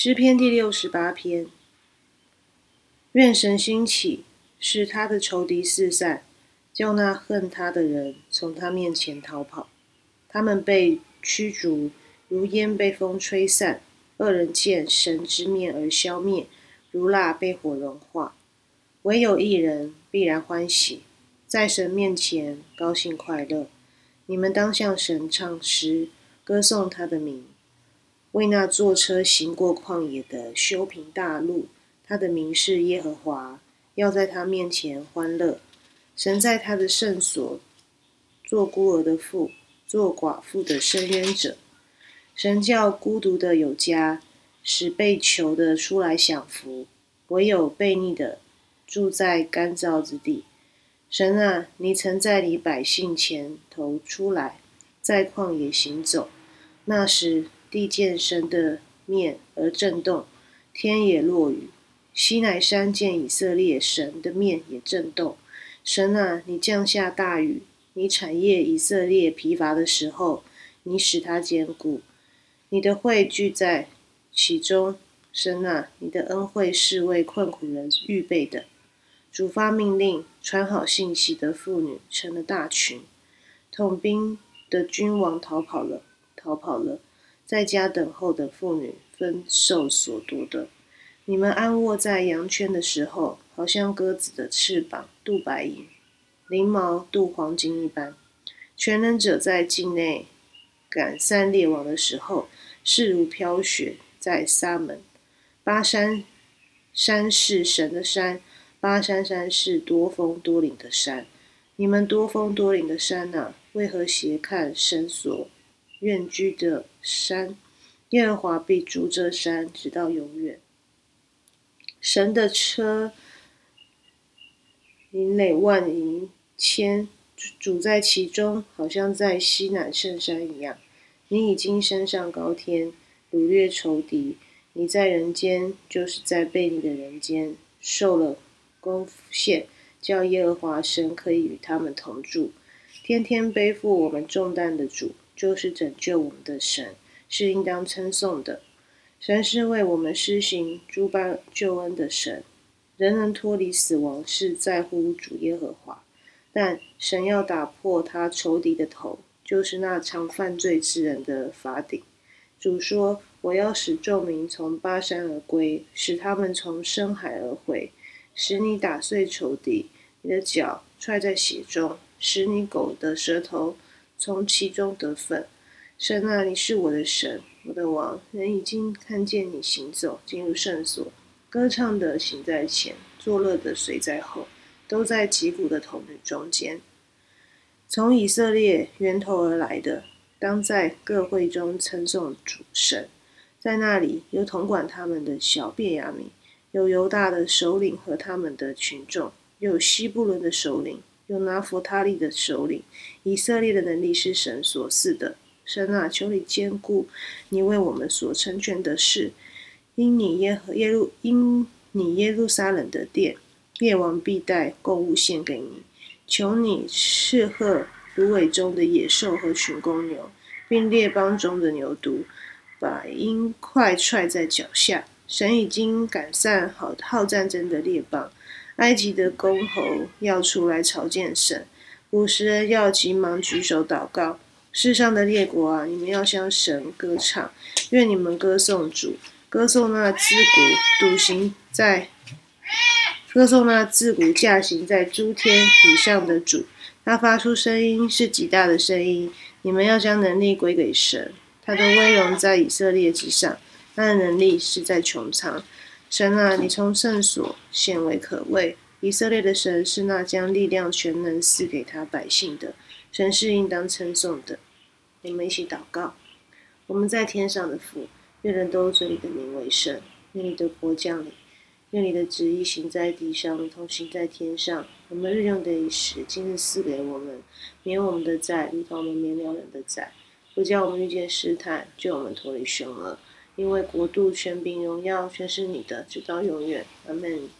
诗篇第六十八篇：愿神兴起，使他的仇敌四散，叫那恨他的人从他面前逃跑。他们被驱逐，如烟被风吹散；恶人见神之面而消灭，如蜡被火融化。唯有一人必然欢喜，在神面前高兴快乐。你们当向神唱诗，歌颂他的名。为那坐车行过旷野的修平大路，他的名是耶和华，要在他面前欢乐。神在他的圣所做孤儿的父，做寡妇的伸冤者。神叫孤独的有家，使被囚的出来享福。唯有悖逆的住在干燥之地。神啊，你曾在你百姓前头出来，在旷野行走，那时。地见神的面而震动，天也落雨。西乃山见以色列神的面也震动。神啊，你降下大雨，你产业以色列疲乏的时候，你使他坚固。你的会聚在其中。神啊，你的恩惠是为困苦人预备的。主发命令，传好信息的妇女成了大群。统兵的君王逃跑了，逃跑了。在家等候的妇女分受所夺的。你们安卧在羊圈的时候，好像鸽子的翅膀镀白银，翎毛镀黄金一般。全能者在境内赶散列王的时候，势如飘雪在沙门。巴山山是神的山，巴山山是多峰多岭的山。你们多峰多岭的山呐，为何斜看神所？愿居的山，耶和华必住这山，直到永远。神的车，营垒万营千，主在其中，好像在西南圣山一样。你已经升上高天，掳掠仇敌。你在人间，就是在被你的人间，受了功献，叫耶和华神可以与他们同住，天天背负我们重担的主。就是拯救我们的神，是应当称颂的。神是为我们施行诸般救恩的神。人能脱离死亡，是在乎主耶和华。但神要打破他仇敌的头，就是那常犯罪之人的法顶。主说：“我要使众民从巴山而归，使他们从深海而回，使你打碎仇敌，你的脚踹在血中，使你狗的舌头。”从其中得分。神啊，你是我的神，我的王。人已经看见你行走，进入圣所，歌唱的行在前，作乐的随在后，都在击鼓的童女中间。从以色列源头而来的，当在各会中称颂主神。在那里有统管他们的小便雅悯，有犹大的首领和他们的群众，有西布伦的首领。有拿佛他利的首领，以色列的能力是神所赐的。神啊，求你坚固你为我们所成全的事。因你耶和耶路，因你耶路撒冷的殿，列王必带供物献给你。求你斥喝芦苇中的野兽和群公牛，并列邦中的牛犊，把鹰快踹在脚下。神已经赶散好好战争的列邦。埃及的公侯要出来朝见神，五十人要急忙举手祷告。世上的列国啊，你们要向神歌唱，愿你们歌颂主，歌颂那自古独行在，歌颂那自古驾行在诸天以上的主。他发出声音是极大的声音，你们要将能力归给神。他的威荣在以色列之上，他的能力是在穹苍。神啊，你从圣所显为可畏。以色列的神是那将力量全能赐给他百姓的神，是应当称颂的。我们一起祷告：我们在天上的父，愿人都尊你的名为圣。愿你的国降临，愿你的旨意行在地上，如同行在天上。我们日用的饮食，今日赐给我们，免我们的债，如同我们免了人的债，不叫我们遇见试探，救我们脱离凶恶。因为国度、权柄、荣耀，全是你的，直到永远。阿门。